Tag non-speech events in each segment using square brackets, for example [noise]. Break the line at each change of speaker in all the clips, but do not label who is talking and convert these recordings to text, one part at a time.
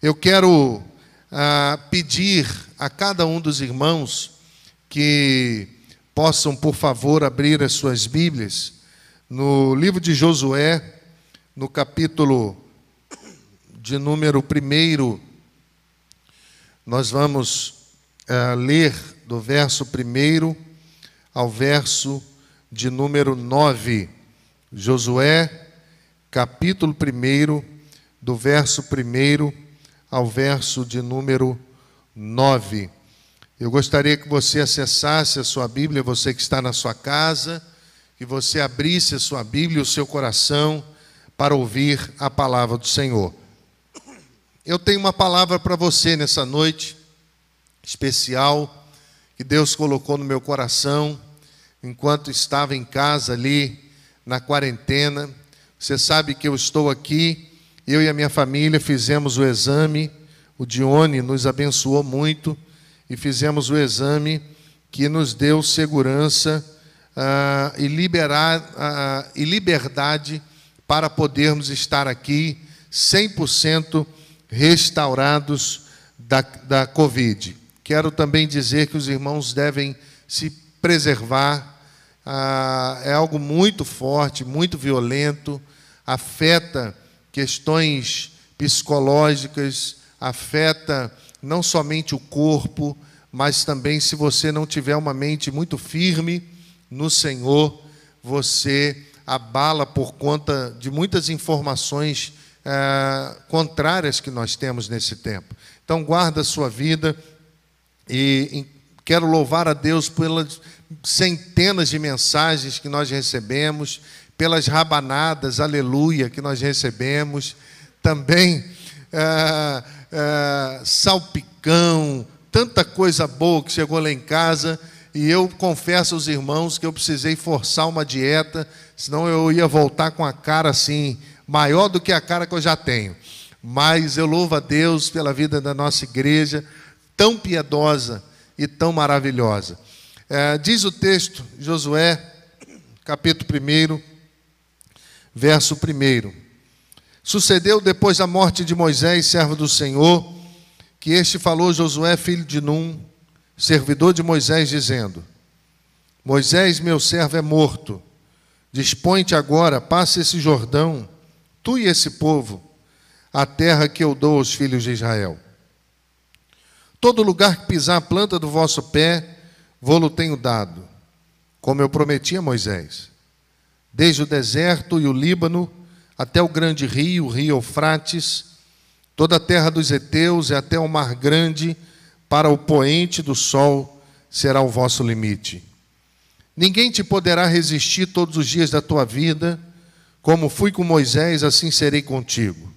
Eu quero ah, pedir a cada um dos irmãos que possam, por favor, abrir as suas Bíblias no livro de Josué, no capítulo de número 1, nós vamos uh, ler do verso 1 ao verso de número 9. Josué, capítulo 1, do verso 1 ao verso de número 9. Eu gostaria que você acessasse a sua Bíblia, você que está na sua casa, que você abrisse a sua Bíblia, o seu coração, para ouvir a palavra do Senhor. Eu tenho uma palavra para você nessa noite especial que Deus colocou no meu coração enquanto estava em casa ali na quarentena. Você sabe que eu estou aqui, eu e a minha família fizemos o exame, o Dione nos abençoou muito e fizemos o exame que nos deu segurança uh, e, liberar, uh, e liberdade para podermos estar aqui 100% restaurados da, da Covid. Quero também dizer que os irmãos devem se preservar, ah, é algo muito forte, muito violento, afeta questões psicológicas, afeta não somente o corpo, mas também se você não tiver uma mente muito firme no Senhor, você abala por conta de muitas informações é, contrárias que nós temos nesse tempo. Então, guarda a sua vida e quero louvar a Deus pelas centenas de mensagens que nós recebemos, pelas rabanadas, aleluia, que nós recebemos, também é, é, salpicão, tanta coisa boa que chegou lá em casa. E eu confesso aos irmãos que eu precisei forçar uma dieta, senão eu ia voltar com a cara assim, maior do que a cara que eu já tenho. Mas eu louvo a Deus pela vida da nossa igreja, tão piedosa e tão maravilhosa. É, diz o texto, Josué, capítulo 1, verso 1. Sucedeu depois da morte de Moisés, servo do Senhor, que este falou Josué, filho de Num, servidor de Moisés, dizendo: Moisés, meu servo, é morto. Dispõe-te agora, passa esse Jordão tu e esse povo, a terra que eu dou aos filhos de Israel. Todo lugar que pisar a planta do vosso pé, vou-lo tenho dado, como eu prometi a Moisés. Desde o deserto e o Líbano, até o grande rio, o rio Eufrates, toda a terra dos heteus e até o mar grande, para o poente do sol será o vosso limite. Ninguém te poderá resistir todos os dias da tua vida, como fui com Moisés, assim serei contigo.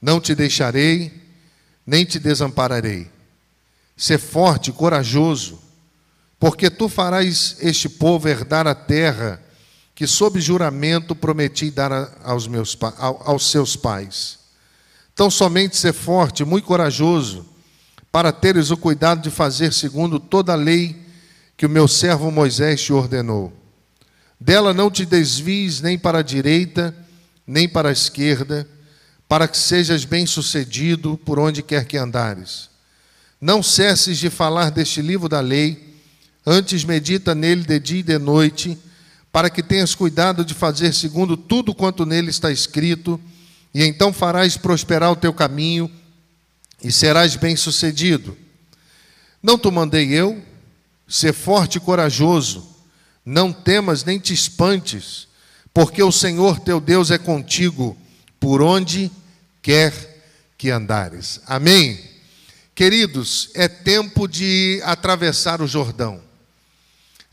Não te deixarei, nem te desampararei. Ser forte, corajoso, porque tu farás este povo herdar a terra que, sob juramento, prometi dar aos, meus, aos seus pais. Então, somente ser forte, muito corajoso, para teres o cuidado de fazer segundo toda a lei que o meu servo Moisés te ordenou dela não te desvies nem para a direita, nem para a esquerda, para que sejas bem-sucedido por onde quer que andares. Não cesses de falar deste livro da lei, antes medita nele de dia e de noite, para que tenhas cuidado de fazer segundo tudo quanto nele está escrito, e então farás prosperar o teu caminho e serás bem-sucedido. Não te mandei eu? Ser forte e corajoso não temas nem te espantes, porque o Senhor teu Deus é contigo por onde quer que andares. Amém? Queridos, é tempo de atravessar o Jordão.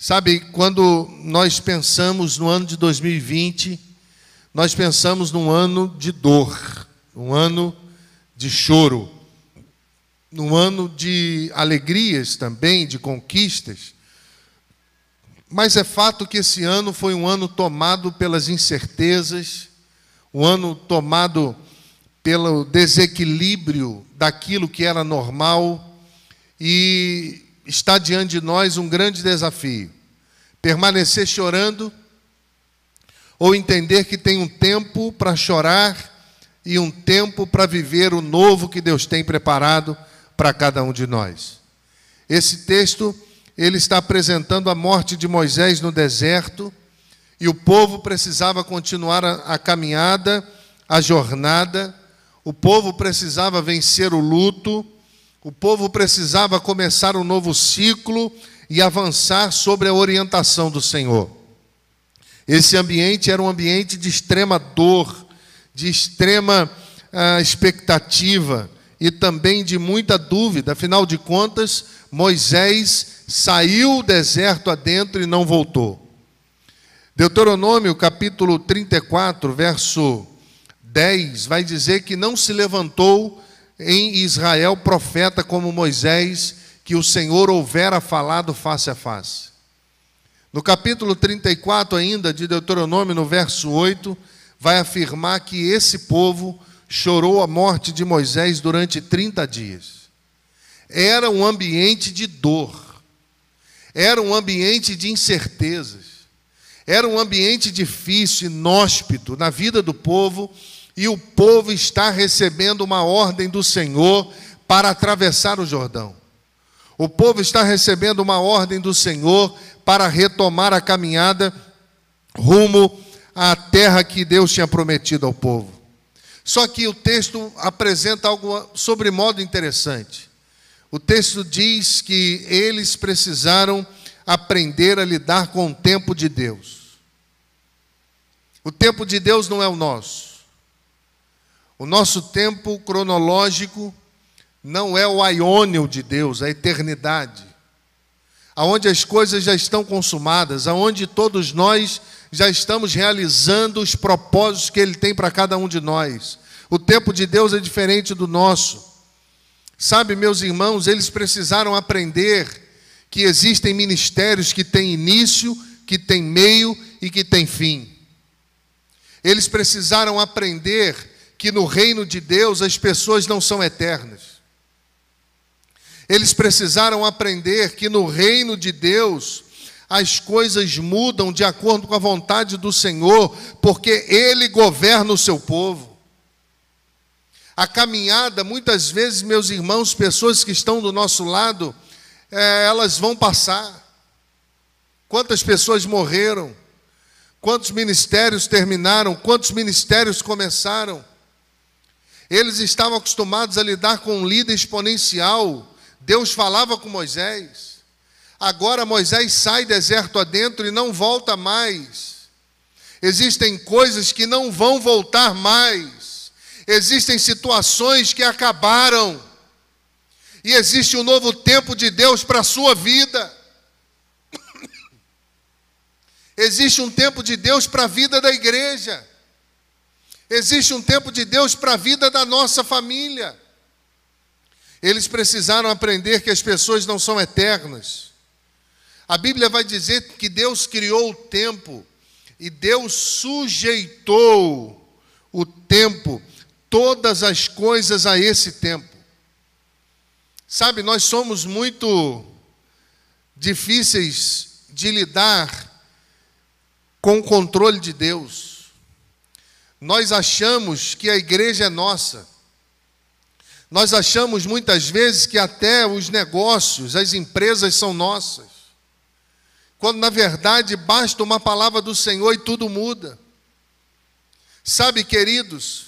Sabe, quando nós pensamos no ano de 2020, nós pensamos num ano de dor, um ano de choro, num ano de alegrias também, de conquistas. Mas é fato que esse ano foi um ano tomado pelas incertezas, um ano tomado pelo desequilíbrio daquilo que era normal, e está diante de nós um grande desafio: permanecer chorando ou entender que tem um tempo para chorar e um tempo para viver o novo que Deus tem preparado para cada um de nós. Esse texto ele está apresentando a morte de Moisés no deserto e o povo precisava continuar a, a caminhada, a jornada, o povo precisava vencer o luto, o povo precisava começar um novo ciclo e avançar sobre a orientação do Senhor. Esse ambiente era um ambiente de extrema dor, de extrema uh, expectativa e também de muita dúvida. Afinal de contas, Moisés saiu o deserto adentro e não voltou. Deuteronômio capítulo 34, verso 10, vai dizer que não se levantou em Israel profeta como Moisés, que o Senhor houvera falado face a face. No capítulo 34, ainda, de Deuteronômio, no verso 8, vai afirmar que esse povo chorou a morte de Moisés durante 30 dias. Era um ambiente de dor, era um ambiente de incertezas, era um ambiente difícil, inóspito na vida do povo, e o povo está recebendo uma ordem do Senhor para atravessar o Jordão. O povo está recebendo uma ordem do Senhor para retomar a caminhada rumo à terra que Deus tinha prometido ao povo. Só que o texto apresenta algo sobre modo interessante. O texto diz que eles precisaram aprender a lidar com o tempo de Deus. O tempo de Deus não é o nosso. O nosso tempo cronológico não é o aiônio de Deus, a eternidade aonde as coisas já estão consumadas, aonde todos nós já estamos realizando os propósitos que Ele tem para cada um de nós. O tempo de Deus é diferente do nosso. Sabe, meus irmãos, eles precisaram aprender que existem ministérios que têm início, que têm meio e que têm fim. Eles precisaram aprender que no reino de Deus as pessoas não são eternas. Eles precisaram aprender que no reino de Deus as coisas mudam de acordo com a vontade do Senhor, porque Ele governa o seu povo. A caminhada, muitas vezes, meus irmãos, pessoas que estão do nosso lado, é, elas vão passar. Quantas pessoas morreram? Quantos ministérios terminaram? Quantos ministérios começaram? Eles estavam acostumados a lidar com um líder exponencial, Deus falava com Moisés. Agora Moisés sai deserto adentro e não volta mais. Existem coisas que não vão voltar mais. Existem situações que acabaram. E existe um novo tempo de Deus para a sua vida. [coughs] Existe um tempo de Deus para a vida da igreja. Existe um tempo de Deus para a vida da nossa família. Eles precisaram aprender que as pessoas não são eternas. A Bíblia vai dizer que Deus criou o tempo e Deus sujeitou o tempo, todas as coisas a esse tempo. Sabe, nós somos muito difíceis de lidar com o controle de Deus. Nós achamos que a igreja é nossa. Nós achamos muitas vezes que até os negócios, as empresas são nossas. Quando na verdade basta uma palavra do Senhor e tudo muda. Sabe, queridos,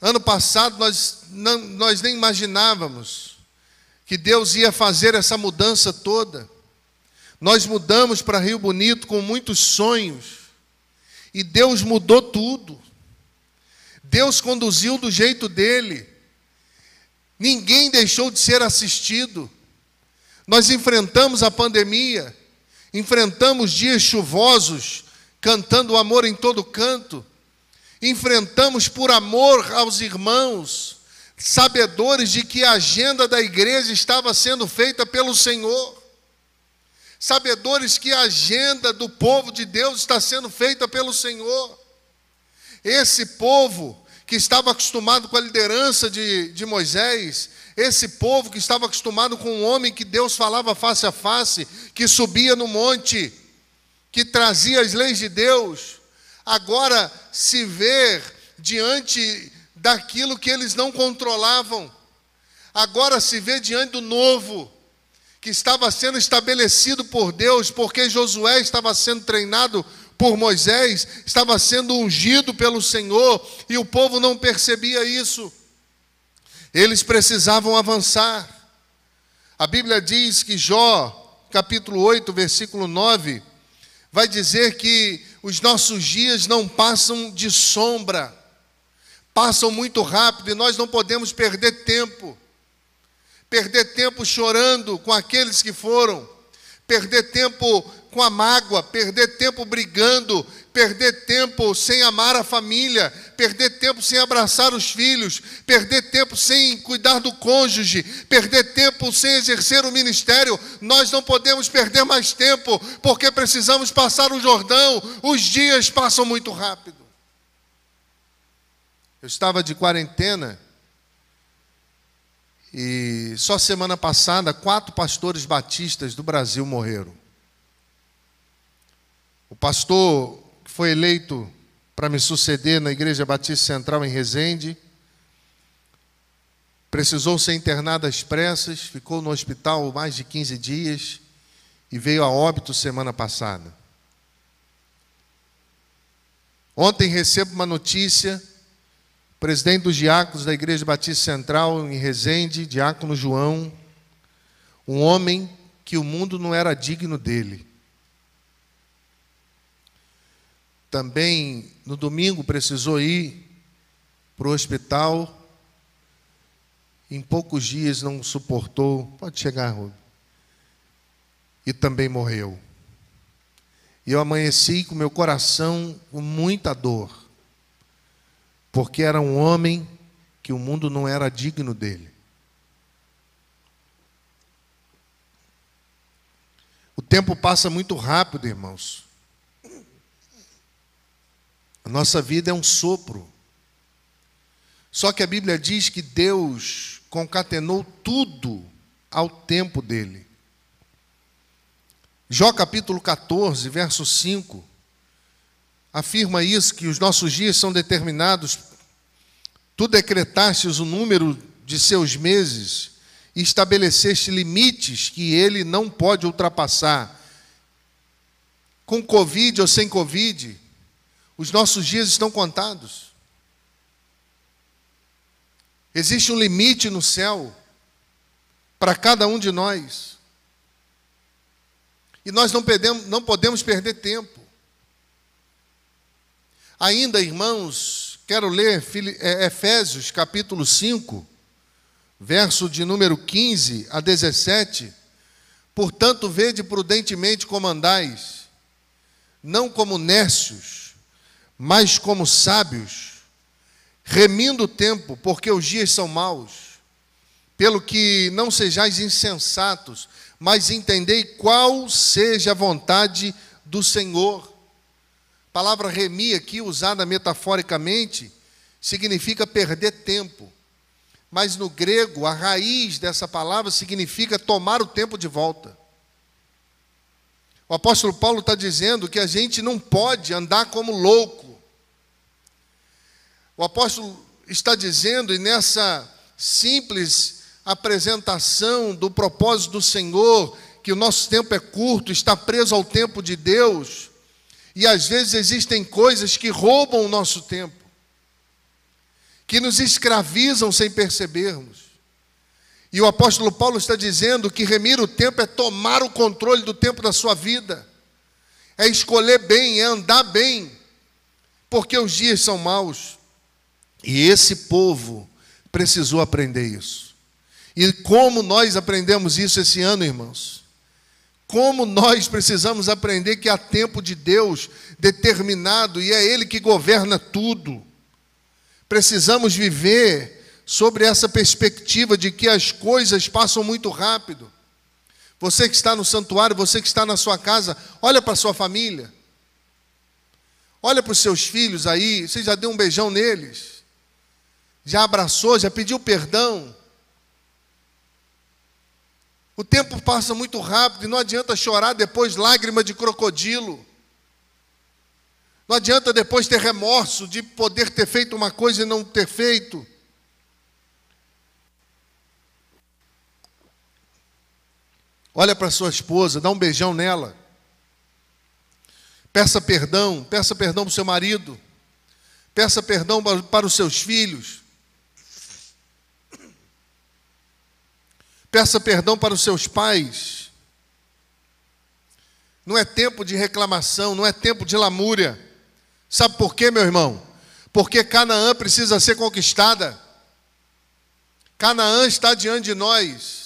ano passado nós, não, nós nem imaginávamos que Deus ia fazer essa mudança toda. Nós mudamos para Rio Bonito com muitos sonhos. E Deus mudou tudo. Deus conduziu do jeito dele. Ninguém deixou de ser assistido. Nós enfrentamos a pandemia, enfrentamos dias chuvosos, cantando o amor em todo canto, enfrentamos por amor aos irmãos, sabedores de que a agenda da igreja estava sendo feita pelo Senhor, sabedores que a agenda do povo de Deus está sendo feita pelo Senhor. Esse povo que estava acostumado com a liderança de, de Moisés, esse povo que estava acostumado com um homem que Deus falava face a face, que subia no monte, que trazia as leis de Deus, agora se ver diante daquilo que eles não controlavam. Agora se vê diante do novo, que estava sendo estabelecido por Deus, porque Josué estava sendo treinado por Moisés, estava sendo ungido pelo Senhor, e o povo não percebia isso. Eles precisavam avançar. A Bíblia diz que Jó, capítulo 8, versículo 9, vai dizer que os nossos dias não passam de sombra, passam muito rápido e nós não podemos perder tempo. Perder tempo chorando com aqueles que foram, perder tempo com a mágoa, perder tempo brigando, perder tempo sem amar a família, perder tempo sem abraçar os filhos, perder tempo sem cuidar do cônjuge, perder tempo sem exercer o ministério. Nós não podemos perder mais tempo, porque precisamos passar o Jordão. Os dias passam muito rápido. Eu estava de quarentena e só semana passada quatro pastores batistas do Brasil morreram. O pastor que foi eleito para me suceder na Igreja Batista Central em Resende precisou ser internado às pressas, ficou no hospital mais de 15 dias e veio a óbito semana passada. Ontem recebo uma notícia, presidente dos diáconos da Igreja Batista Central em Resende, diácono João, um homem que o mundo não era digno dele. Também no domingo precisou ir para o hospital. Em poucos dias não suportou. Pode chegar, Rubem. E também morreu. E eu amanheci com meu coração com muita dor. Porque era um homem que o mundo não era digno dele. O tempo passa muito rápido, irmãos. A nossa vida é um sopro. Só que a Bíblia diz que Deus concatenou tudo ao tempo dele. Jó capítulo 14, verso 5, afirma isso: que os nossos dias são determinados, tu decretastes o número de seus meses e estabeleceste limites que ele não pode ultrapassar. Com Covid ou sem Covid, os nossos dias estão contados. Existe um limite no céu para cada um de nós. E nós não, perdemos, não podemos perder tempo. Ainda, irmãos, quero ler é, Efésios capítulo 5, verso de número 15 a 17. Portanto, vede prudentemente como andais, não como nércios, mas como sábios, remindo o tempo, porque os dias são maus. Pelo que não sejais insensatos, mas entendei qual seja a vontade do Senhor. A palavra remir aqui, usada metaforicamente, significa perder tempo. Mas no grego, a raiz dessa palavra significa tomar o tempo de volta. O apóstolo Paulo está dizendo que a gente não pode andar como louco o apóstolo está dizendo, e nessa simples apresentação do propósito do Senhor, que o nosso tempo é curto, está preso ao tempo de Deus, e às vezes existem coisas que roubam o nosso tempo, que nos escravizam sem percebermos. E o apóstolo Paulo está dizendo que remir o tempo é tomar o controle do tempo da sua vida, é escolher bem, é andar bem, porque os dias são maus. E esse povo precisou aprender isso. E como nós aprendemos isso esse ano, irmãos? Como nós precisamos aprender que há tempo de Deus determinado e é Ele que governa tudo. Precisamos viver sobre essa perspectiva de que as coisas passam muito rápido. Você que está no santuário, você que está na sua casa, olha para sua família. Olha para os seus filhos aí, você já deu um beijão neles já abraçou, já pediu perdão. O tempo passa muito rápido e não adianta chorar depois lágrima de crocodilo. Não adianta depois ter remorso de poder ter feito uma coisa e não ter feito. Olha para sua esposa, dá um beijão nela. Peça perdão, peça perdão para o seu marido. Peça perdão para os seus filhos. Peça perdão para os seus pais. Não é tempo de reclamação, não é tempo de lamúria. Sabe por quê, meu irmão? Porque Canaã precisa ser conquistada. Canaã está diante de nós.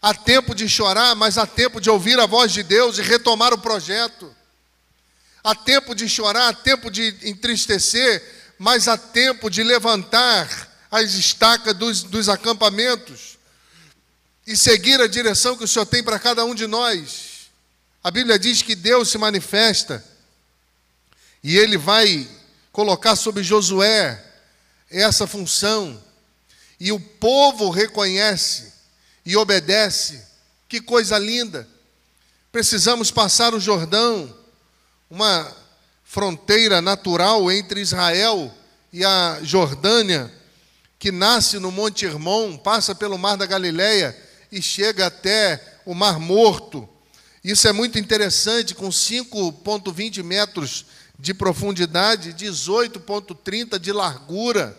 Há tempo de chorar, mas há tempo de ouvir a voz de Deus e retomar o projeto. Há tempo de chorar, há tempo de entristecer, mas há tempo de levantar as estacas dos, dos acampamentos e seguir a direção que o Senhor tem para cada um de nós. A Bíblia diz que Deus se manifesta e Ele vai colocar sobre Josué essa função, e o povo reconhece e obedece. Que coisa linda! Precisamos passar o Jordão, uma fronteira natural entre Israel e a Jordânia, que nasce no Monte Hermon, passa pelo Mar da Galileia e chega até o Mar Morto. Isso é muito interessante, com 5,20 metros de profundidade, 18,30 de largura.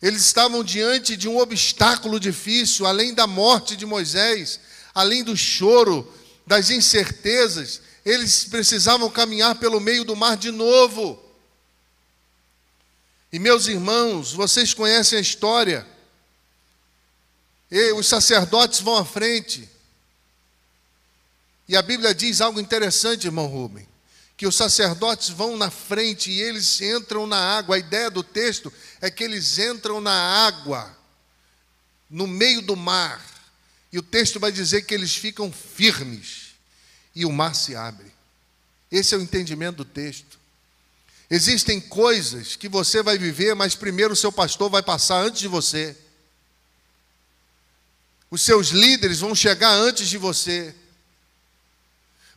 Eles estavam diante de um obstáculo difícil, além da morte de Moisés, além do choro, das incertezas, eles precisavam caminhar pelo meio do mar de novo. E meus irmãos, vocês conhecem a história. E os sacerdotes vão à frente. E a Bíblia diz algo interessante, irmão Rubem que os sacerdotes vão na frente e eles entram na água. A ideia do texto é que eles entram na água, no meio do mar. E o texto vai dizer que eles ficam firmes e o mar se abre. Esse é o entendimento do texto. Existem coisas que você vai viver, mas primeiro o seu pastor vai passar antes de você. Os seus líderes vão chegar antes de você.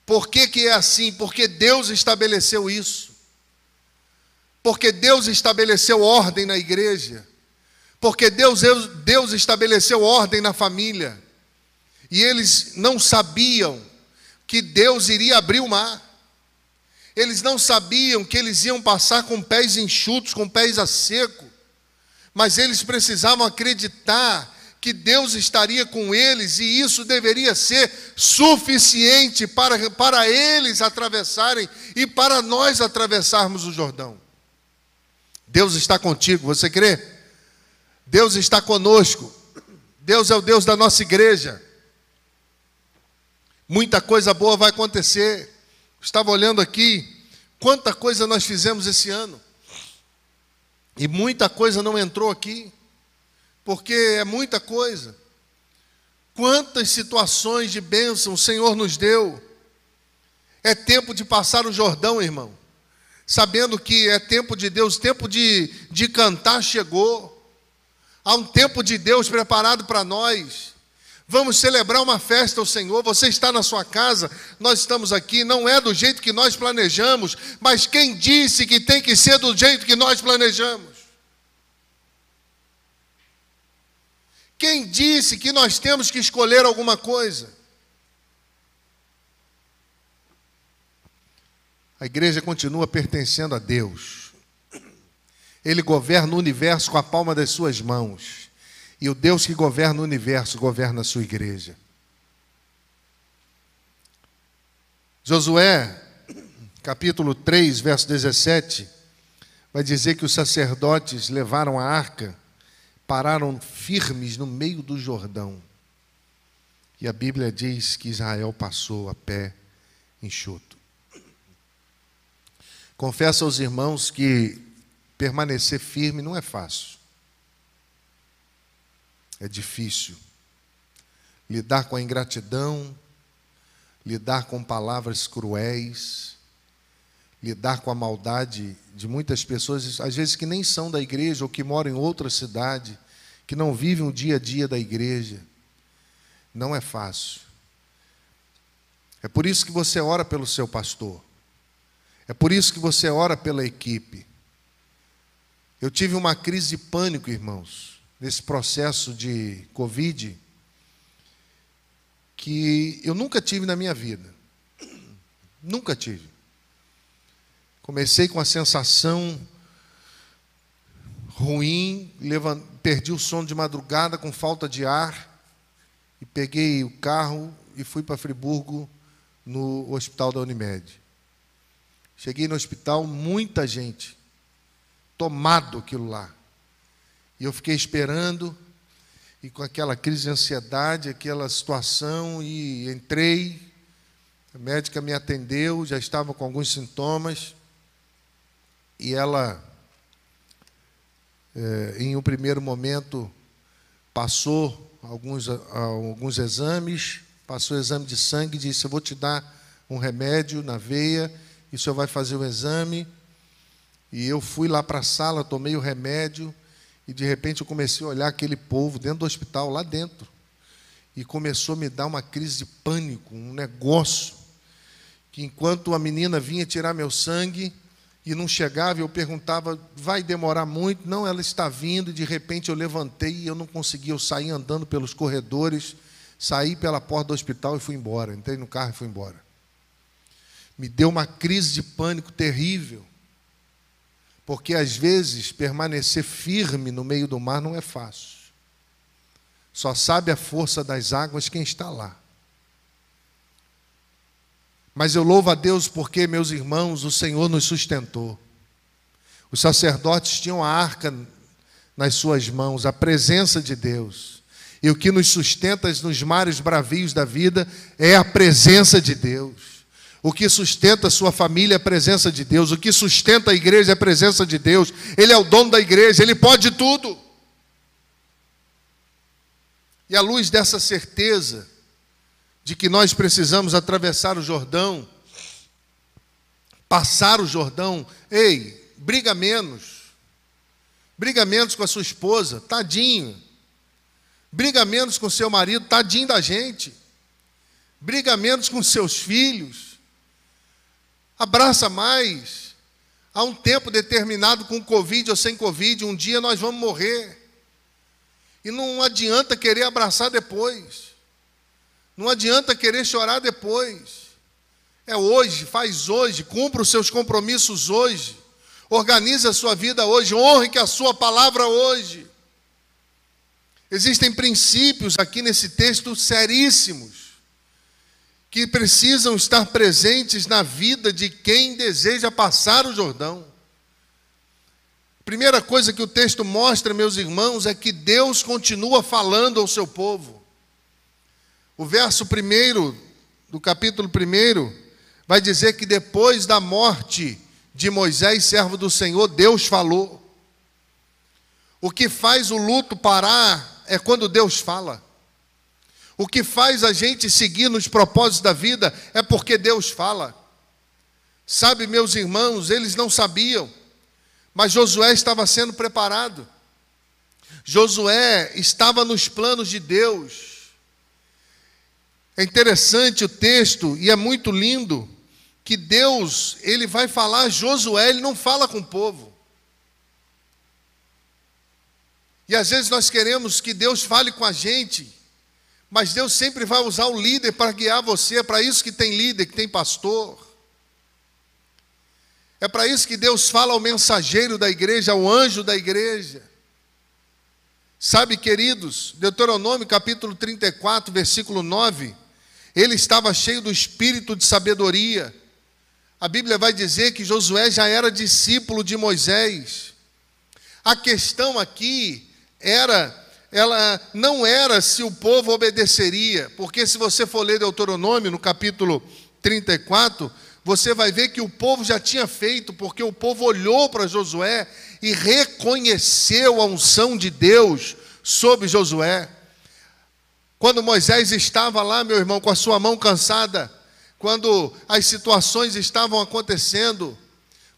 Por que, que é assim? Porque Deus estabeleceu isso. Porque Deus estabeleceu ordem na igreja. Porque Deus, Deus estabeleceu ordem na família. E eles não sabiam que Deus iria abrir o mar. Eles não sabiam que eles iam passar com pés enxutos, com pés a seco. Mas eles precisavam acreditar que Deus estaria com eles e isso deveria ser suficiente para, para eles atravessarem e para nós atravessarmos o Jordão. Deus está contigo, você crê? Deus está conosco. Deus é o Deus da nossa igreja. Muita coisa boa vai acontecer. Estava olhando aqui, quanta coisa nós fizemos esse ano. E muita coisa não entrou aqui porque é muita coisa. Quantas situações de bênção o Senhor nos deu. É tempo de passar o Jordão, irmão. Sabendo que é tempo de Deus, tempo de, de cantar chegou. Há um tempo de Deus preparado para nós. Vamos celebrar uma festa ao Senhor. Você está na sua casa, nós estamos aqui. Não é do jeito que nós planejamos, mas quem disse que tem que ser do jeito que nós planejamos? Quem disse que nós temos que escolher alguma coisa? A igreja continua pertencendo a Deus. Ele governa o universo com a palma das suas mãos. E o Deus que governa o universo governa a sua igreja. Josué, capítulo 3, verso 17, vai dizer que os sacerdotes levaram a arca pararam firmes no meio do Jordão. E a Bíblia diz que Israel passou a pé enxuto. Confesso aos irmãos que permanecer firme não é fácil. É difícil. Lidar com a ingratidão, lidar com palavras cruéis, lidar com a maldade de muitas pessoas, às vezes que nem são da igreja ou que moram em outra cidade, que não vivem o dia a dia da igreja. Não é fácil. É por isso que você ora pelo seu pastor. É por isso que você ora pela equipe. Eu tive uma crise de pânico, irmãos, nesse processo de Covid, que eu nunca tive na minha vida. Nunca tive. Comecei com a sensação ruim, perdi o sono de madrugada com falta de ar e peguei o carro e fui para Friburgo no hospital da Unimed. Cheguei no hospital, muita gente, tomado aquilo lá. E eu fiquei esperando, e com aquela crise de ansiedade, aquela situação, e entrei. A médica me atendeu, já estava com alguns sintomas, e ela, é, em um primeiro momento, passou alguns, alguns exames, passou o exame de sangue e disse: Eu vou te dar um remédio na veia e o senhor vai fazer o exame. E eu fui lá para a sala, tomei o remédio, e de repente eu comecei a olhar aquele povo dentro do hospital, lá dentro. E começou a me dar uma crise de pânico, um negócio. Que enquanto a menina vinha tirar meu sangue e não chegava, eu perguntava: vai demorar muito? Não, ela está vindo. E de repente eu levantei e eu não conseguia. Eu saí andando pelos corredores, saí pela porta do hospital e fui embora. Entrei no carro e fui embora me deu uma crise de pânico terrível. Porque às vezes permanecer firme no meio do mar não é fácil. Só sabe a força das águas quem está lá. Mas eu louvo a Deus porque, meus irmãos, o Senhor nos sustentou. Os sacerdotes tinham a arca nas suas mãos, a presença de Deus. E o que nos sustenta nos mares bravios da vida é a presença de Deus. O que sustenta a sua família é a presença de Deus. O que sustenta a igreja é a presença de Deus. Ele é o dono da igreja, ele pode tudo. E à luz dessa certeza de que nós precisamos atravessar o Jordão, passar o Jordão, ei, briga menos. Briga menos com a sua esposa, tadinho. Briga menos com seu marido, tadinho da gente. Briga menos com seus filhos Abraça mais. Há um tempo determinado com Covid ou sem Covid, um dia nós vamos morrer. E não adianta querer abraçar depois. Não adianta querer chorar depois. É hoje, faz hoje, cumpra os seus compromissos hoje. Organize a sua vida hoje, honre que a sua palavra hoje. Existem princípios aqui nesse texto seríssimos que precisam estar presentes na vida de quem deseja passar o Jordão. Primeira coisa que o texto mostra, meus irmãos, é que Deus continua falando ao seu povo. O verso primeiro do capítulo primeiro vai dizer que depois da morte de Moisés, servo do Senhor, Deus falou. O que faz o luto parar é quando Deus fala. O que faz a gente seguir nos propósitos da vida é porque Deus fala. Sabe, meus irmãos, eles não sabiam, mas Josué estava sendo preparado. Josué estava nos planos de Deus. É interessante o texto e é muito lindo que Deus, ele vai falar a Josué, ele não fala com o povo. E às vezes nós queremos que Deus fale com a gente, mas Deus sempre vai usar o líder para guiar você. É para isso que tem líder, que tem pastor. É para isso que Deus fala ao mensageiro da igreja, ao anjo da igreja. Sabe, queridos, Deuteronômio capítulo 34, versículo 9, ele estava cheio do espírito de sabedoria. A Bíblia vai dizer que Josué já era discípulo de Moisés. A questão aqui era ela não era se o povo obedeceria, porque se você for ler Deuteronômio, no capítulo 34, você vai ver que o povo já tinha feito, porque o povo olhou para Josué e reconheceu a unção de Deus sobre Josué. Quando Moisés estava lá, meu irmão, com a sua mão cansada, quando as situações estavam acontecendo,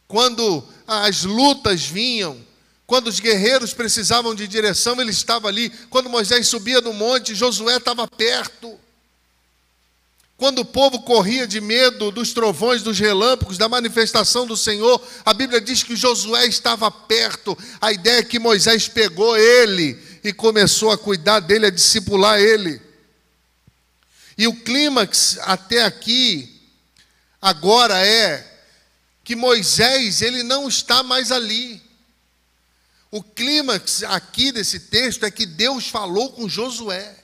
quando as lutas vinham, quando os guerreiros precisavam de direção, ele estava ali. Quando Moisés subia no monte, Josué estava perto. quando o povo corria de medo dos trovões, dos relâmpagos, da manifestação do Senhor, a Bíblia diz que Josué estava perto. A ideia é que Moisés pegou ele e começou a cuidar dele, a discipular ele. E o clímax até aqui, agora é que Moisés, ele não está mais ali. O clímax aqui desse texto é que Deus falou com Josué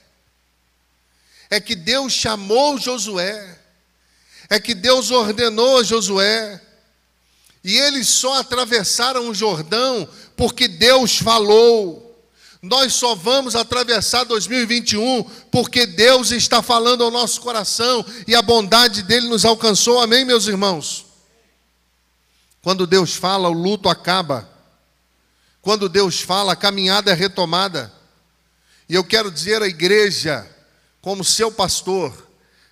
é que Deus chamou Josué, é que Deus ordenou a Josué, e eles só atravessaram o Jordão porque Deus falou. Nós só vamos atravessar 2021 porque Deus está falando ao nosso coração e a bondade dele nos alcançou. Amém, meus irmãos? Quando Deus fala, o luto acaba. Quando Deus fala, a caminhada é retomada. E eu quero dizer à igreja, como seu pastor,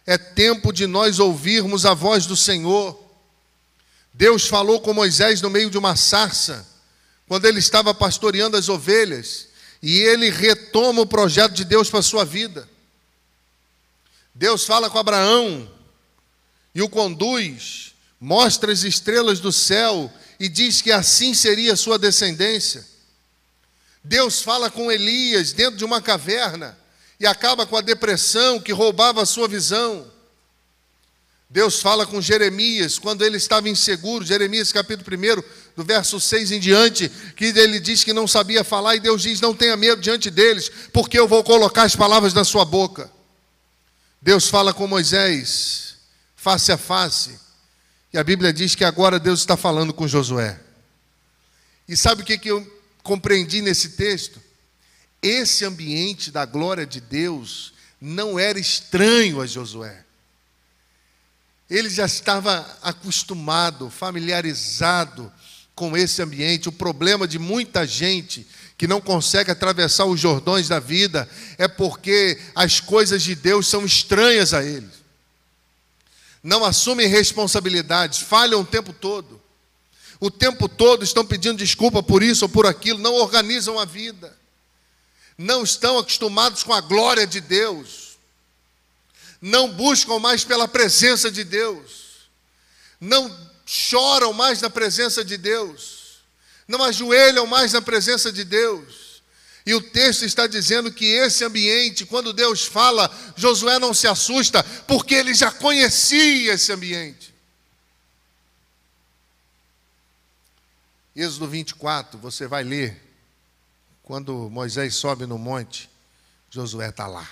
é tempo de nós ouvirmos a voz do Senhor. Deus falou com Moisés no meio de uma sarça, quando ele estava pastoreando as ovelhas, e ele retoma o projeto de Deus para a sua vida. Deus fala com Abraão e o conduz, mostra as estrelas do céu e diz que assim seria a sua descendência. Deus fala com Elias dentro de uma caverna e acaba com a depressão que roubava a sua visão. Deus fala com Jeremias quando ele estava inseguro, Jeremias capítulo 1, do verso 6 em diante, que ele diz que não sabia falar, e Deus diz: Não tenha medo diante deles, porque eu vou colocar as palavras na sua boca. Deus fala com Moisés, face a face, e a Bíblia diz que agora Deus está falando com Josué. E sabe o que, que eu compreendi nesse texto? Esse ambiente da glória de Deus não era estranho a Josué. Ele já estava acostumado, familiarizado com esse ambiente. O problema de muita gente que não consegue atravessar os jordões da vida é porque as coisas de Deus são estranhas a eles. Não assumem responsabilidades, falham o tempo todo. O tempo todo estão pedindo desculpa por isso ou por aquilo, não organizam a vida não estão acostumados com a glória de Deus, não buscam mais pela presença de Deus, não choram mais na presença de Deus, não ajoelham mais na presença de Deus. E o texto está dizendo que esse ambiente, quando Deus fala, Josué não se assusta, porque ele já conhecia esse ambiente. Êxodo 24, você vai ler. Quando Moisés sobe no monte, Josué está lá.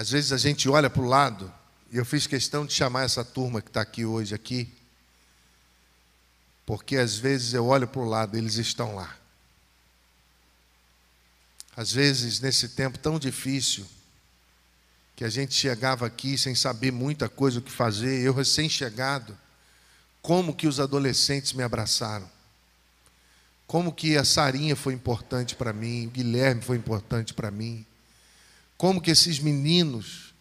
Às vezes a gente olha para o lado, e eu fiz questão de chamar essa turma que está aqui hoje aqui, porque às vezes eu olho para o lado, eles estão lá. Às vezes, nesse tempo tão difícil, que a gente chegava aqui sem saber muita coisa o que fazer, eu recém-chegado, como que os adolescentes me abraçaram como que a Sarinha foi importante para mim, o Guilherme foi importante para mim. Como que esses meninos,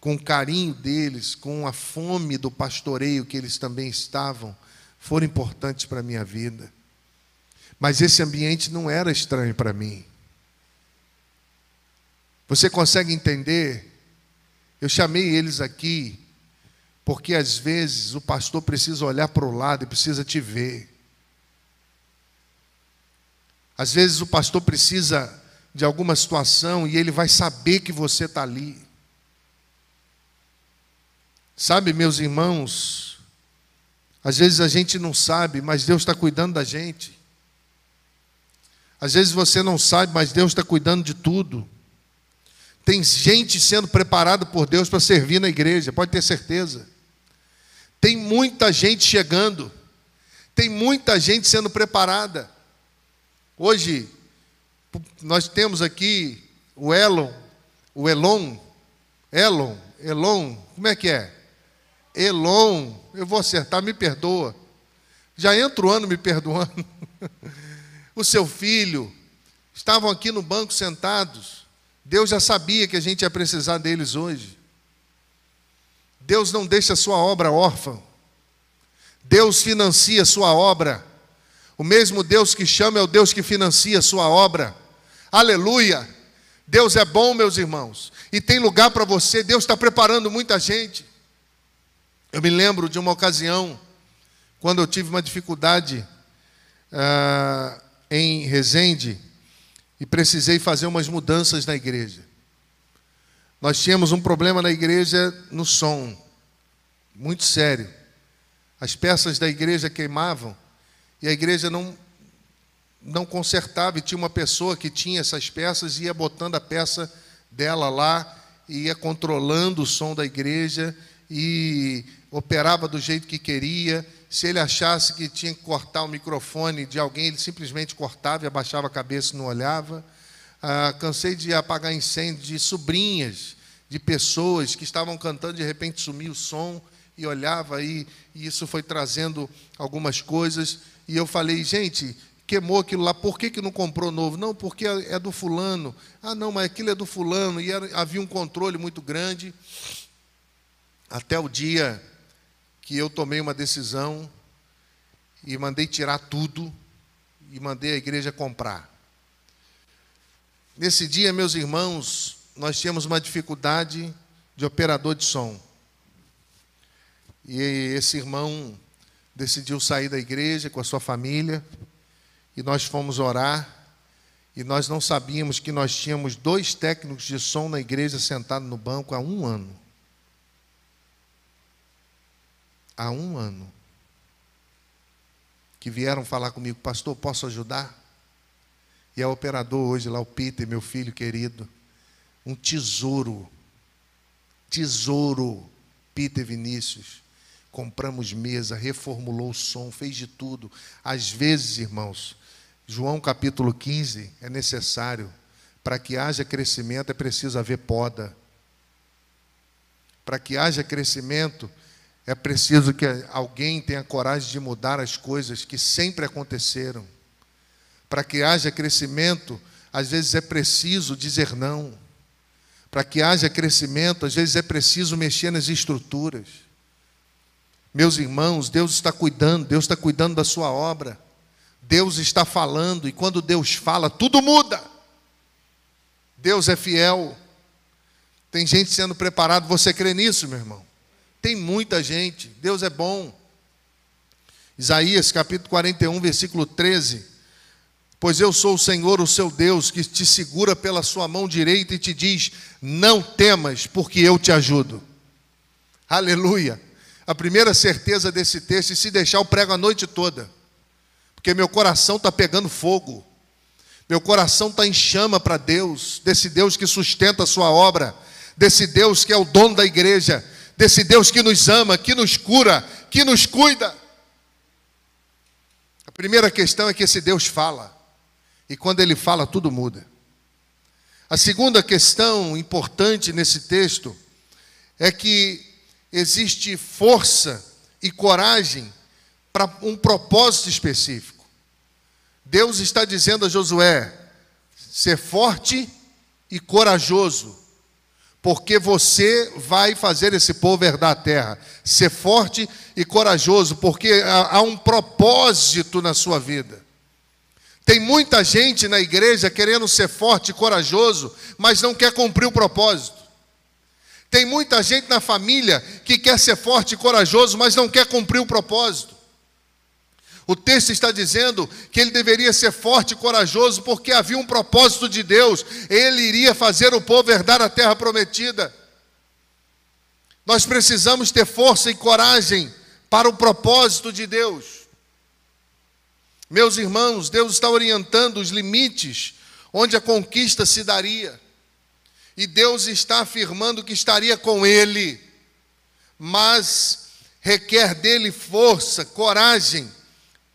com o carinho deles, com a fome do pastoreio que eles também estavam, foram importantes para a minha vida. Mas esse ambiente não era estranho para mim. Você consegue entender? Eu chamei eles aqui porque às vezes o pastor precisa olhar para o lado e precisa te ver. Às vezes o pastor precisa de alguma situação e ele vai saber que você está ali. Sabe, meus irmãos, às vezes a gente não sabe, mas Deus está cuidando da gente. Às vezes você não sabe, mas Deus está cuidando de tudo. Tem gente sendo preparada por Deus para servir na igreja, pode ter certeza. Tem muita gente chegando, tem muita gente sendo preparada. Hoje, nós temos aqui o Elon, o Elon, Elon, Elon, como é que é? Elon, eu vou acertar, me perdoa. Já entra o ano me perdoando. [laughs] o seu filho, estavam aqui no banco sentados. Deus já sabia que a gente ia precisar deles hoje. Deus não deixa a sua obra órfã. Deus financia a sua obra. O mesmo Deus que chama é o Deus que financia a sua obra. Aleluia! Deus é bom, meus irmãos, e tem lugar para você. Deus está preparando muita gente. Eu me lembro de uma ocasião, quando eu tive uma dificuldade ah, em Resende e precisei fazer umas mudanças na igreja. Nós tínhamos um problema na igreja no som, muito sério. As peças da igreja queimavam e a igreja não não consertava e tinha uma pessoa que tinha essas peças e ia botando a peça dela lá e ia controlando o som da igreja e operava do jeito que queria. Se ele achasse que tinha que cortar o microfone de alguém, ele simplesmente cortava e abaixava a cabeça e não olhava. Ah, cansei de apagar incêndio de sobrinhas, de pessoas que estavam cantando, de repente sumia o som e olhava aí, e isso foi trazendo algumas coisas. E eu falei, gente, queimou aquilo lá, por que, que não comprou novo? Não, porque é, é do fulano. Ah, não, mas aquilo é do fulano. E era, havia um controle muito grande. Até o dia que eu tomei uma decisão e mandei tirar tudo e mandei a igreja comprar. Nesse dia, meus irmãos, nós tínhamos uma dificuldade de operador de som. E esse irmão decidiu sair da igreja com a sua família e nós fomos orar e nós não sabíamos que nós tínhamos dois técnicos de som na igreja sentados no banco há um ano. Há um ano. Que vieram falar comigo, pastor, posso ajudar? E é o operador hoje lá, o Peter, meu filho querido. Um tesouro. Tesouro. Peter Vinícius. Compramos mesa, reformulou o som, fez de tudo. Às vezes, irmãos, João capítulo 15, é necessário, para que haja crescimento, é preciso haver poda. Para que haja crescimento, é preciso que alguém tenha coragem de mudar as coisas que sempre aconteceram. Para que haja crescimento, às vezes é preciso dizer não. Para que haja crescimento, às vezes é preciso mexer nas estruturas. Meus irmãos, Deus está cuidando, Deus está cuidando da sua obra. Deus está falando e quando Deus fala, tudo muda. Deus é fiel. Tem gente sendo preparado, você crê nisso, meu irmão? Tem muita gente. Deus é bom. Isaías capítulo 41, versículo 13. Pois eu sou o Senhor, o seu Deus, que te segura pela sua mão direita e te diz: Não temas, porque eu te ajudo. Aleluia. A primeira certeza desse texto, e se deixar, eu prego a noite toda porque meu coração está pegando fogo, meu coração está em chama para Deus, desse Deus que sustenta a sua obra, desse Deus que é o dono da igreja, desse Deus que nos ama, que nos cura, que nos cuida. A primeira questão é que esse Deus fala, e quando ele fala, tudo muda. A segunda questão importante nesse texto é que existe força e coragem para um propósito específico. Deus está dizendo a Josué: ser forte e corajoso, porque você vai fazer esse povo herdar a terra. Ser forte e corajoso, porque há um propósito na sua vida. Tem muita gente na igreja querendo ser forte e corajoso, mas não quer cumprir o propósito. Tem muita gente na família que quer ser forte e corajoso, mas não quer cumprir o propósito. O texto está dizendo que ele deveria ser forte e corajoso porque havia um propósito de Deus. Ele iria fazer o povo herdar a terra prometida. Nós precisamos ter força e coragem para o propósito de Deus. Meus irmãos, Deus está orientando os limites onde a conquista se daria. E Deus está afirmando que estaria com ele, mas requer dele força, coragem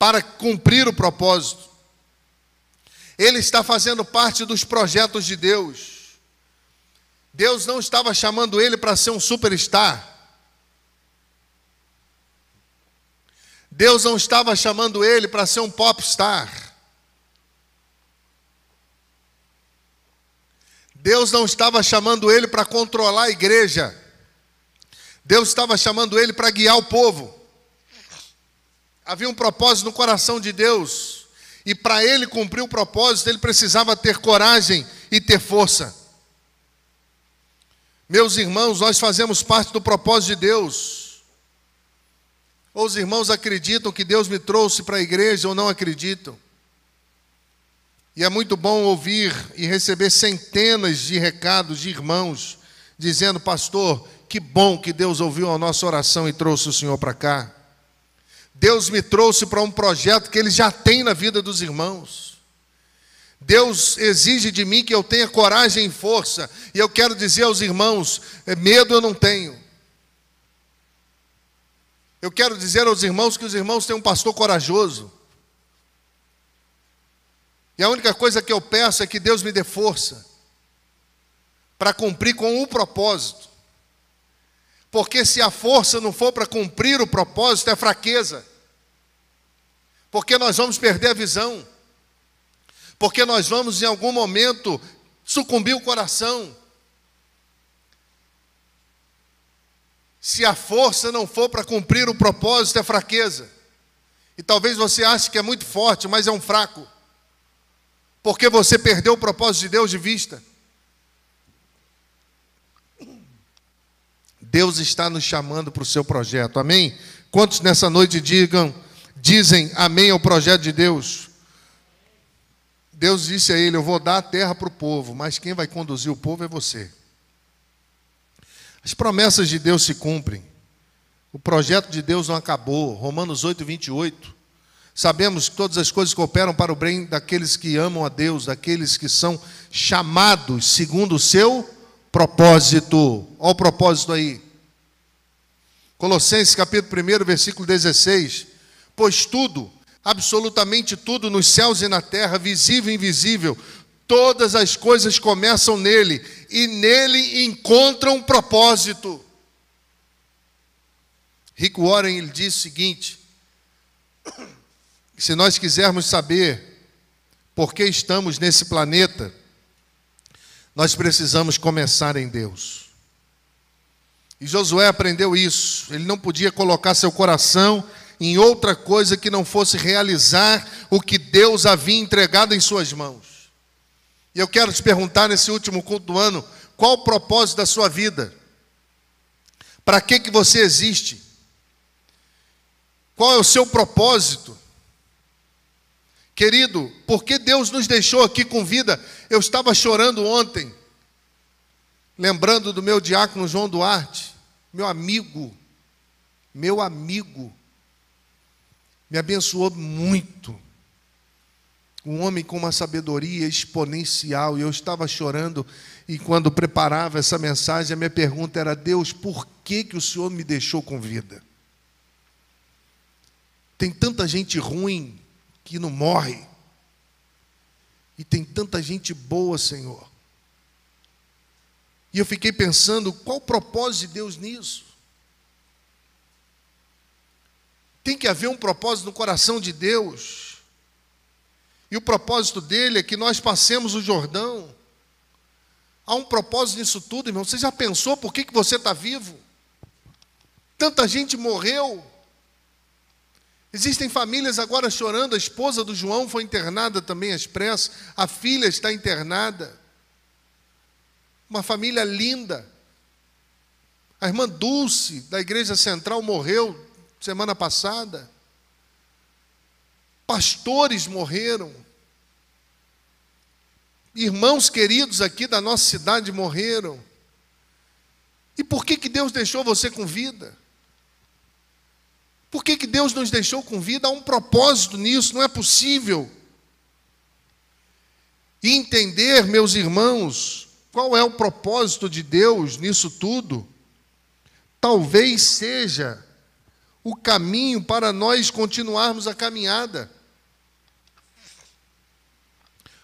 para cumprir o propósito. Ele está fazendo parte dos projetos de Deus. Deus não estava chamando ele para ser um superstar. Deus não estava chamando ele para ser um popstar. Deus não estava chamando ele para controlar a igreja. Deus estava chamando ele para guiar o povo. Havia um propósito no coração de Deus. E para ele cumprir o propósito, ele precisava ter coragem e ter força. Meus irmãos, nós fazemos parte do propósito de Deus. Ou os irmãos acreditam que Deus me trouxe para a igreja ou não acreditam. E é muito bom ouvir e receber centenas de recados de irmãos dizendo, pastor, que bom que Deus ouviu a nossa oração e trouxe o Senhor para cá. Deus me trouxe para um projeto que Ele já tem na vida dos irmãos. Deus exige de mim que eu tenha coragem e força. E eu quero dizer aos irmãos: é, medo eu não tenho. Eu quero dizer aos irmãos que os irmãos têm um pastor corajoso. E a única coisa que eu peço é que Deus me dê força para cumprir com o propósito. Porque se a força não for para cumprir o propósito, é fraqueza. Porque nós vamos perder a visão. Porque nós vamos, em algum momento, sucumbir o coração. Se a força não for para cumprir o propósito, é fraqueza. E talvez você ache que é muito forte, mas é um fraco. Porque você perdeu o propósito de Deus de vista. Deus está nos chamando para o seu projeto. Amém? Quantos nessa noite digam, dizem amém ao projeto de Deus? Deus disse a ele: Eu vou dar a terra para o povo, mas quem vai conduzir o povo é você. As promessas de Deus se cumprem. O projeto de Deus não acabou. Romanos 8, 28. Sabemos que todas as coisas cooperam para o bem daqueles que amam a Deus, daqueles que são chamados segundo o seu propósito. Olha o propósito aí. Colossenses capítulo 1, versículo 16. Pois tudo, absolutamente tudo nos céus e na terra, visível e invisível, todas as coisas começam nele e nele encontram propósito. Rick Warren ele diz o seguinte: [coughs] se nós quisermos saber por que estamos nesse planeta, nós precisamos começar em Deus. E Josué aprendeu isso. Ele não podia colocar seu coração em outra coisa que não fosse realizar o que Deus havia entregado em suas mãos. E eu quero te perguntar nesse último culto do ano, qual o propósito da sua vida? Para que que você existe? Qual é o seu propósito? Querido, porque Deus nos deixou aqui com vida? Eu estava chorando ontem, lembrando do meu diácono João Duarte, meu amigo, meu amigo, me abençoou muito. Um homem com uma sabedoria exponencial, e eu estava chorando, e quando preparava essa mensagem, a minha pergunta era: Deus, por que, que o Senhor me deixou com vida? Tem tanta gente ruim, que não morre. E tem tanta gente boa, Senhor. E eu fiquei pensando, qual o propósito de Deus nisso? Tem que haver um propósito no coração de Deus. E o propósito dele é que nós passemos o Jordão. Há um propósito nisso tudo, irmão. Você já pensou por que, que você está vivo? Tanta gente morreu. Existem famílias agora chorando, a esposa do João foi internada também às pressas, a filha está internada. Uma família linda. A irmã Dulce, da igreja central, morreu semana passada. Pastores morreram. Irmãos queridos aqui da nossa cidade morreram. E por que, que Deus deixou você com vida? Por que, que Deus nos deixou com vida? Há um propósito nisso, não é possível. E entender, meus irmãos, qual é o propósito de Deus nisso tudo, talvez seja o caminho para nós continuarmos a caminhada.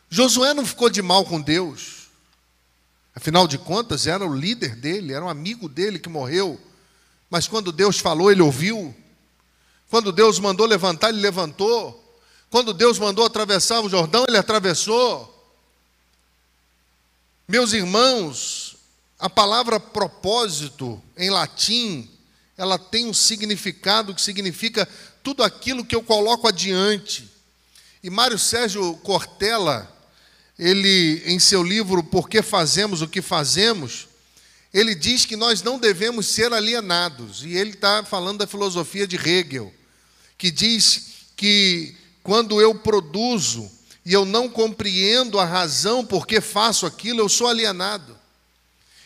Josué não ficou de mal com Deus. Afinal de contas, era o líder dele, era um amigo dele que morreu. Mas quando Deus falou, ele ouviu. Quando Deus mandou levantar, ele levantou. Quando Deus mandou atravessar o Jordão, ele atravessou. Meus irmãos, a palavra propósito em latim, ela tem um significado que significa tudo aquilo que eu coloco adiante. E Mário Sérgio Cortella, ele em seu livro Por que fazemos o que fazemos, ele diz que nós não devemos ser alienados. E ele está falando da filosofia de Hegel, que diz que quando eu produzo e eu não compreendo a razão por que faço aquilo, eu sou alienado.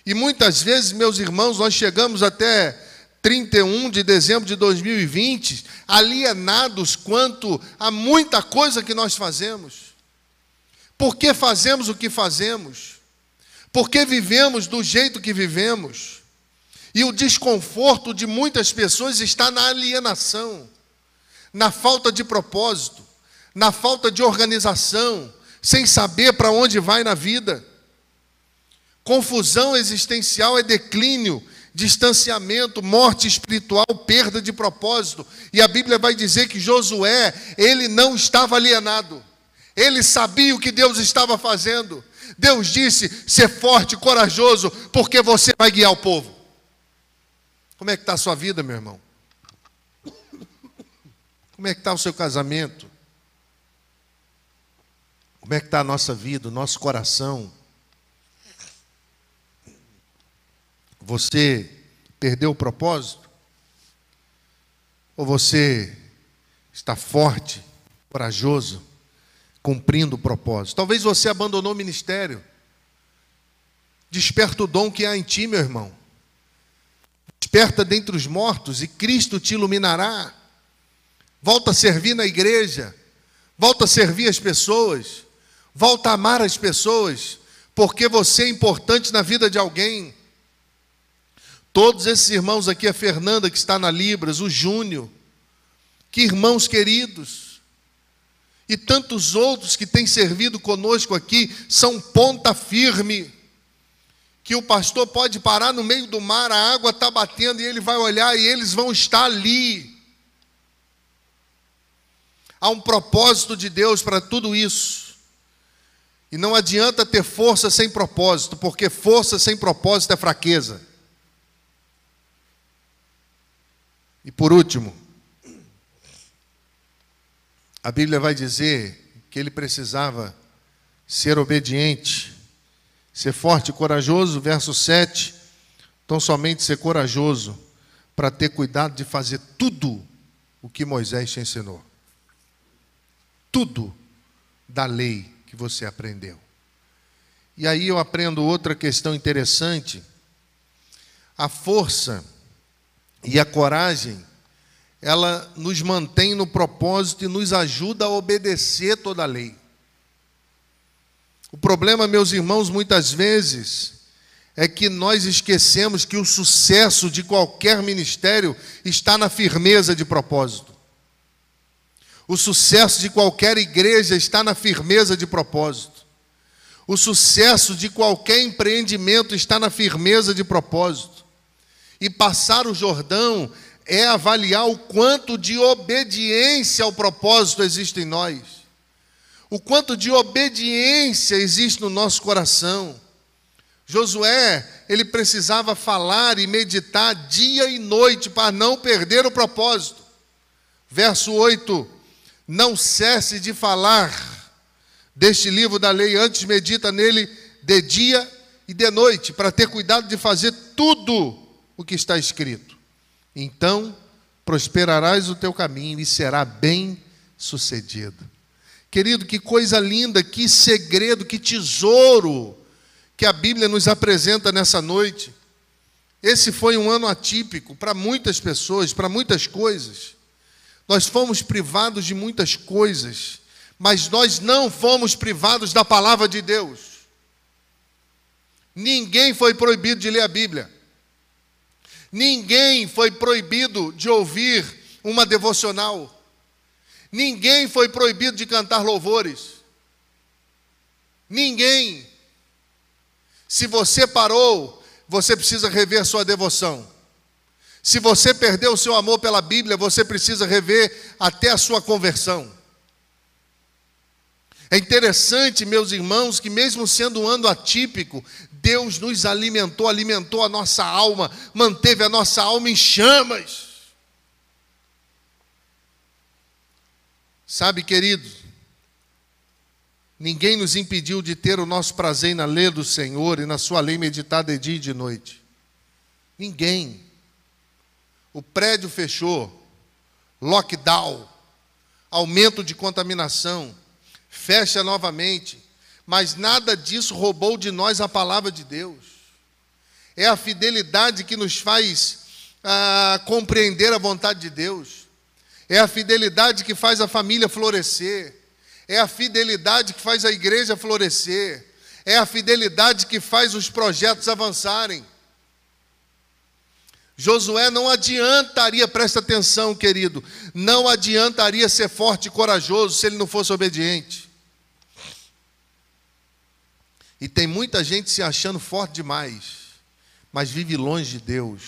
E muitas vezes, meus irmãos, nós chegamos até 31 de dezembro de 2020 alienados quanto a muita coisa que nós fazemos. Por que fazemos o que fazemos? Por que vivemos do jeito que vivemos? E o desconforto de muitas pessoas está na alienação, na falta de propósito, na falta de organização, sem saber para onde vai na vida. Confusão existencial é declínio, distanciamento, morte espiritual, perda de propósito. E a Bíblia vai dizer que Josué, ele não estava alienado. Ele sabia o que Deus estava fazendo. Deus disse: ser forte, corajoso, porque você vai guiar o povo. Como é que está a sua vida, meu irmão? Como é que está o seu casamento? Como é que está a nossa vida, o nosso coração? Você perdeu o propósito? Ou você está forte, corajoso, cumprindo o propósito? Talvez você abandonou o ministério. Desperta o dom que há em ti, meu irmão. Desperta dentre os mortos e Cristo te iluminará. Volta a servir na igreja. Volta a servir as pessoas. Volta a amar as pessoas. Porque você é importante na vida de alguém. Todos esses irmãos aqui, a Fernanda que está na Libras, o Júnior, que irmãos queridos, e tantos outros que têm servido conosco aqui, são ponta firme, que o pastor pode parar no meio do mar, a água está batendo e ele vai olhar e eles vão estar ali. Há um propósito de Deus para tudo isso. E não adianta ter força sem propósito, porque força sem propósito é fraqueza. E por último, a Bíblia vai dizer que ele precisava ser obediente, ser forte e corajoso, verso 7. Então, somente ser corajoso para ter cuidado de fazer tudo o que Moisés te ensinou. Tudo da lei que você aprendeu. E aí eu aprendo outra questão interessante. A força e a coragem, ela nos mantém no propósito e nos ajuda a obedecer toda a lei. O problema, meus irmãos, muitas vezes é que nós esquecemos que o sucesso de qualquer ministério está na firmeza de propósito. O sucesso de qualquer igreja está na firmeza de propósito. O sucesso de qualquer empreendimento está na firmeza de propósito. E passar o Jordão é avaliar o quanto de obediência ao propósito existe em nós, o quanto de obediência existe no nosso coração. Josué, ele precisava falar e meditar dia e noite para não perder o propósito. Verso 8: Não cesse de falar deste livro da lei, antes medita nele de dia e de noite, para ter cuidado de fazer tudo o que está escrito. Então prosperarás o teu caminho e será bem sucedido. Querido, que coisa linda, que segredo, que tesouro que a Bíblia nos apresenta nessa noite. Esse foi um ano atípico para muitas pessoas, para muitas coisas. Nós fomos privados de muitas coisas, mas nós não fomos privados da palavra de Deus. Ninguém foi proibido de ler a Bíblia. Ninguém foi proibido de ouvir uma devocional. Ninguém foi proibido de cantar louvores. Ninguém. Se você parou, você precisa rever sua devoção. Se você perdeu o seu amor pela Bíblia, você precisa rever até a sua conversão. É interessante, meus irmãos, que mesmo sendo um ano atípico, Deus nos alimentou, alimentou a nossa alma, manteve a nossa alma em chamas. Sabe, queridos, ninguém nos impediu de ter o nosso prazer na lei do Senhor e na sua lei meditada de dia e de noite. Ninguém. O prédio fechou, lockdown, aumento de contaminação, fecha novamente, mas nada disso roubou de nós a palavra de Deus. É a fidelidade que nos faz ah, compreender a vontade de Deus, é a fidelidade que faz a família florescer, é a fidelidade que faz a igreja florescer, é a fidelidade que faz os projetos avançarem. Josué não adiantaria, presta atenção, querido, não adiantaria ser forte e corajoso se ele não fosse obediente. E tem muita gente se achando forte demais, mas vive longe de Deus,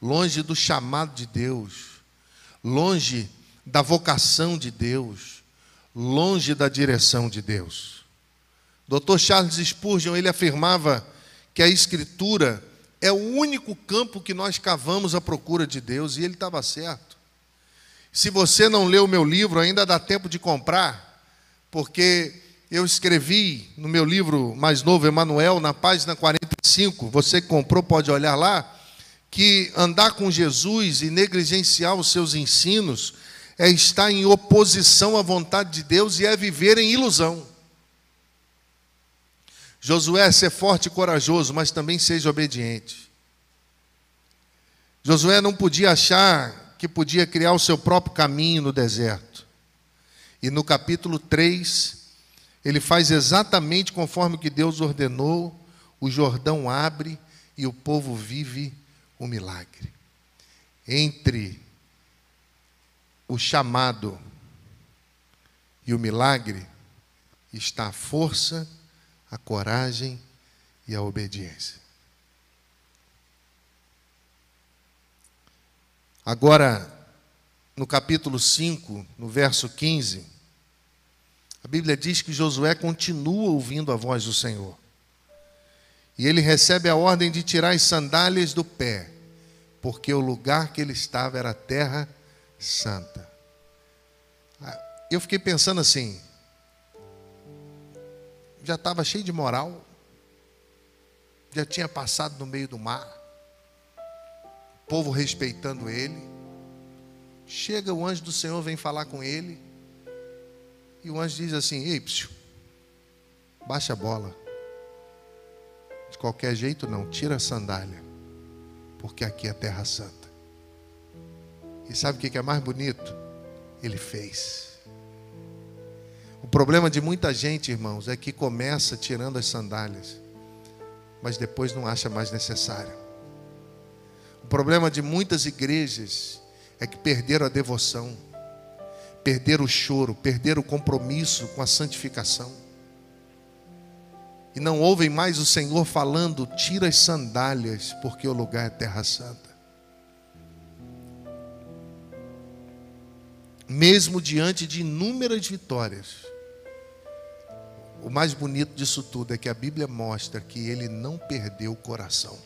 longe do chamado de Deus, longe da vocação de Deus, longe da direção de Deus. Dr. Charles Spurgeon, ele afirmava que a escritura é o único campo que nós cavamos à procura de Deus, e ele estava certo. Se você não leu o meu livro, ainda dá tempo de comprar, porque eu escrevi no meu livro mais novo, Emanuel, na página 45, você que comprou pode olhar lá, que andar com Jesus e negligenciar os seus ensinos é estar em oposição à vontade de Deus e é viver em ilusão. Josué, ser forte e corajoso, mas também seja obediente. Josué não podia achar que podia criar o seu próprio caminho no deserto. E no capítulo 3, ele faz exatamente conforme que Deus ordenou, o Jordão abre e o povo vive o milagre. Entre o chamado e o milagre está a força a coragem e a obediência. Agora, no capítulo 5, no verso 15, a Bíblia diz que Josué continua ouvindo a voz do Senhor. E ele recebe a ordem de tirar as sandálias do pé, porque o lugar que ele estava era terra santa. Ah, eu fiquei pensando assim: já estava cheio de moral, já tinha passado no meio do mar, o povo respeitando ele. Chega o anjo do Senhor, vem falar com ele, e o anjo diz assim: Ei, psiu, baixa a bola. De qualquer jeito, não, tira a sandália, porque aqui é terra santa. E sabe o que é mais bonito? Ele fez. O problema de muita gente, irmãos, é que começa tirando as sandálias, mas depois não acha mais necessário. O problema de muitas igrejas é que perderam a devoção, perderam o choro, perderam o compromisso com a santificação. E não ouvem mais o Senhor falando: tira as sandálias, porque o lugar é terra santa. Mesmo diante de inúmeras vitórias, o mais bonito disso tudo é que a Bíblia mostra que ele não perdeu o coração.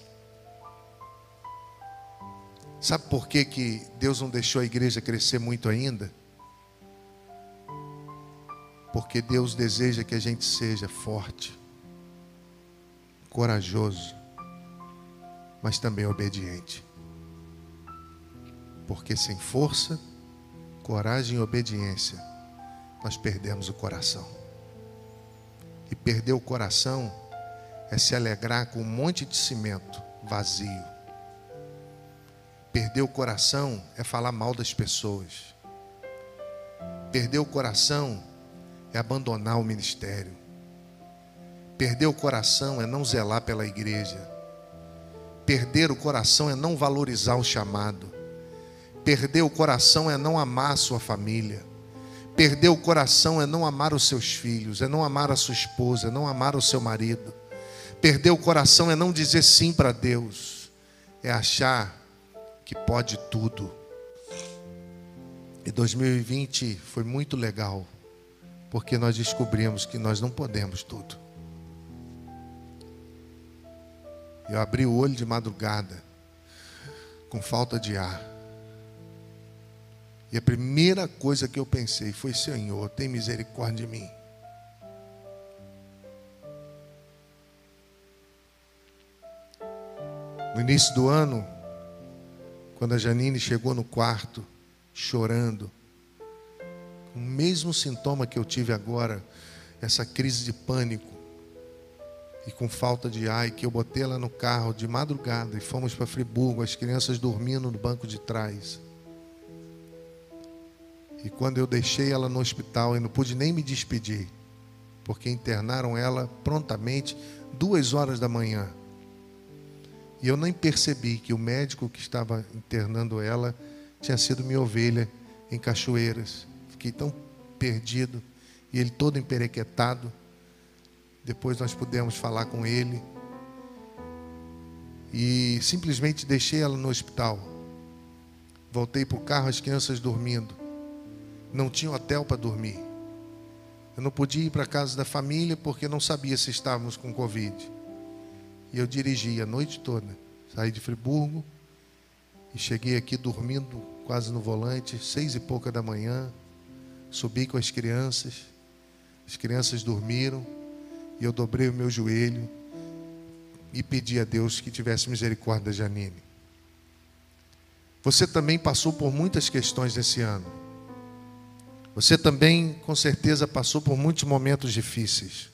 Sabe por que, que Deus não deixou a igreja crescer muito ainda? Porque Deus deseja que a gente seja forte, corajoso, mas também obediente. Porque sem força, coragem e obediência, nós perdemos o coração. E perder o coração é se alegrar com um monte de cimento vazio. Perder o coração é falar mal das pessoas. Perder o coração é abandonar o ministério. Perder o coração é não zelar pela igreja. Perder o coração é não valorizar o chamado. Perder o coração é não amar a sua família. Perder o coração é não amar os seus filhos, é não amar a sua esposa, é não amar o seu marido. Perder o coração é não dizer sim para Deus, é achar que pode tudo. E 2020 foi muito legal, porque nós descobrimos que nós não podemos tudo. Eu abri o olho de madrugada, com falta de ar. E a primeira coisa que eu pensei foi: Senhor, tem misericórdia de mim. No início do ano, quando a Janine chegou no quarto, chorando, o mesmo sintoma que eu tive agora, essa crise de pânico e com falta de ar, que eu botei ela no carro de madrugada e fomos para Friburgo, as crianças dormindo no banco de trás. E quando eu deixei ela no hospital, eu não pude nem me despedir, porque internaram ela prontamente, duas horas da manhã. E eu nem percebi que o médico que estava internando ela tinha sido minha ovelha em Cachoeiras. Fiquei tão perdido e ele todo emperequetado. Depois nós pudemos falar com ele e simplesmente deixei ela no hospital. Voltei para o carro, as crianças dormindo. Não tinha hotel para dormir. Eu não podia ir para a casa da família porque não sabia se estávamos com Covid. E eu dirigi a noite toda. Saí de Friburgo e cheguei aqui dormindo quase no volante, seis e pouca da manhã. Subi com as crianças. As crianças dormiram e eu dobrei o meu joelho e pedi a Deus que tivesse misericórdia da Janine. Você também passou por muitas questões nesse ano. Você também, com certeza, passou por muitos momentos difíceis.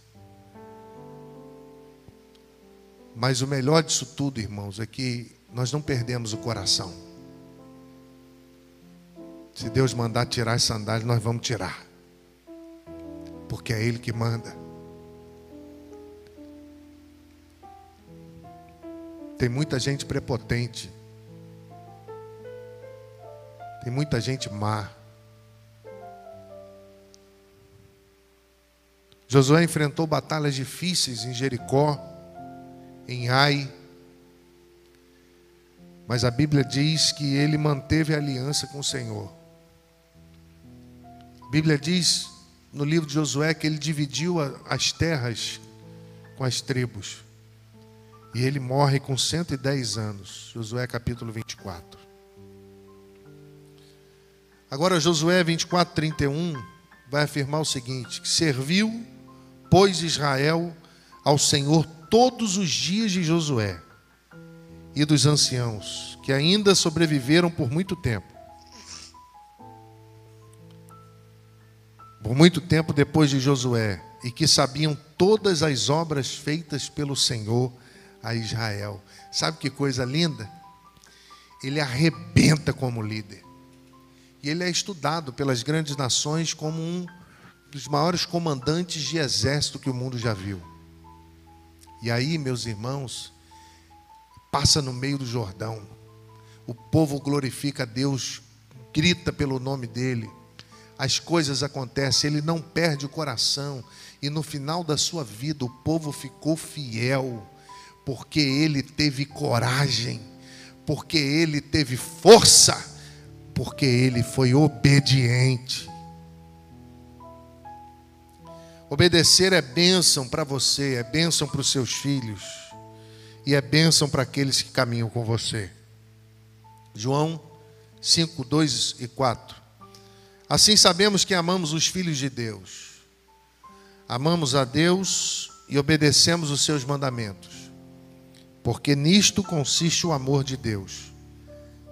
Mas o melhor disso tudo, irmãos, é que nós não perdemos o coração. Se Deus mandar tirar as sandálias, nós vamos tirar. Porque é Ele que manda. Tem muita gente prepotente. Tem muita gente má. Josué enfrentou batalhas difíceis em Jericó em Ai. Mas a Bíblia diz que ele manteve a aliança com o Senhor. A Bíblia diz no livro de Josué que ele dividiu as terras com as tribos. E ele morre com 110 anos. Josué capítulo 24. Agora Josué 24, 31 vai afirmar o seguinte: que serviu, pois Israel ao Senhor todos os dias de Josué e dos anciãos, que ainda sobreviveram por muito tempo. Por muito tempo depois de Josué, e que sabiam todas as obras feitas pelo Senhor a Israel. Sabe que coisa linda? Ele arrebenta como líder. E ele é estudado pelas grandes nações como um dos maiores comandantes de exército que o mundo já viu. E aí, meus irmãos, passa no meio do Jordão. O povo glorifica a Deus, grita pelo nome dele. As coisas acontecem, ele não perde o coração. E no final da sua vida, o povo ficou fiel, porque ele teve coragem, porque ele teve força, porque ele foi obediente. Obedecer é bênção para você, é bênção para os seus filhos e é bênção para aqueles que caminham com você. João 5, 2 e 4. Assim sabemos que amamos os filhos de Deus. Amamos a Deus e obedecemos os seus mandamentos. Porque nisto consiste o amor de Deus,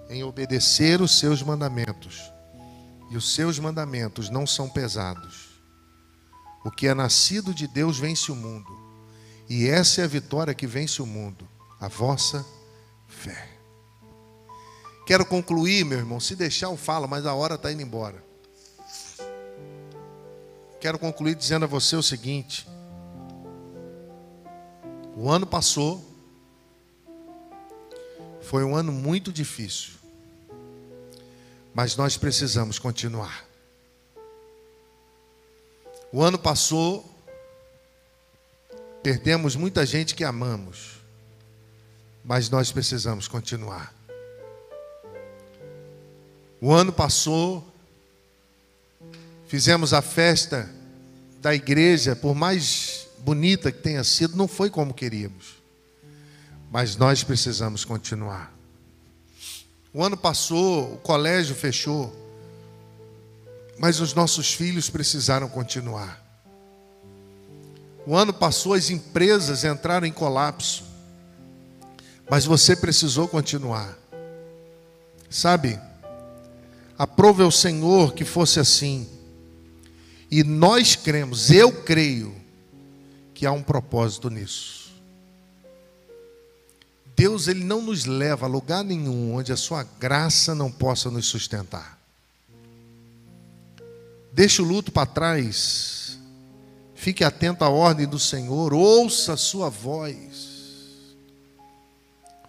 em obedecer os seus mandamentos. E os seus mandamentos não são pesados. O que é nascido de Deus vence o mundo. E essa é a vitória que vence o mundo, a vossa fé. Quero concluir, meu irmão. Se deixar, eu falo, mas a hora está indo embora. Quero concluir dizendo a você o seguinte: o ano passou, foi um ano muito difícil, mas nós precisamos continuar. O ano passou, perdemos muita gente que amamos, mas nós precisamos continuar. O ano passou, fizemos a festa da igreja, por mais bonita que tenha sido, não foi como queríamos, mas nós precisamos continuar. O ano passou, o colégio fechou, mas os nossos filhos precisaram continuar. O ano passou, as empresas entraram em colapso, Mas você precisou continuar. Sabe? Aprove ao Senhor que fosse assim. E nós cremos, eu creio, que há um propósito nisso. Deus ele não nos leva a lugar nenhum onde a sua graça não possa nos sustentar. Deixe o luto para trás. Fique atento à ordem do Senhor, ouça a sua voz.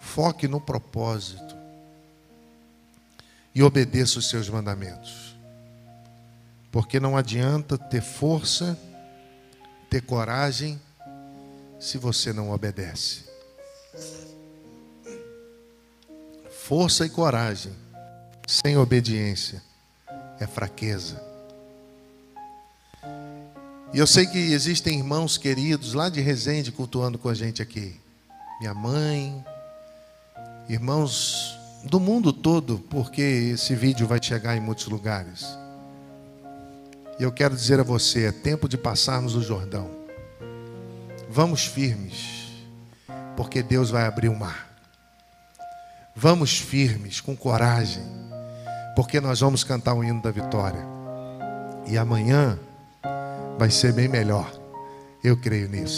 Foque no propósito. E obedeça os seus mandamentos. Porque não adianta ter força, ter coragem, se você não obedece. Força e coragem, sem obediência, é fraqueza. E eu sei que existem irmãos queridos lá de Resende cultuando com a gente aqui. Minha mãe, irmãos do mundo todo, porque esse vídeo vai chegar em muitos lugares. E eu quero dizer a você: é tempo de passarmos o Jordão. Vamos firmes, porque Deus vai abrir o mar. Vamos firmes, com coragem, porque nós vamos cantar o hino da vitória. E amanhã vai ser bem melhor. Eu creio nisso.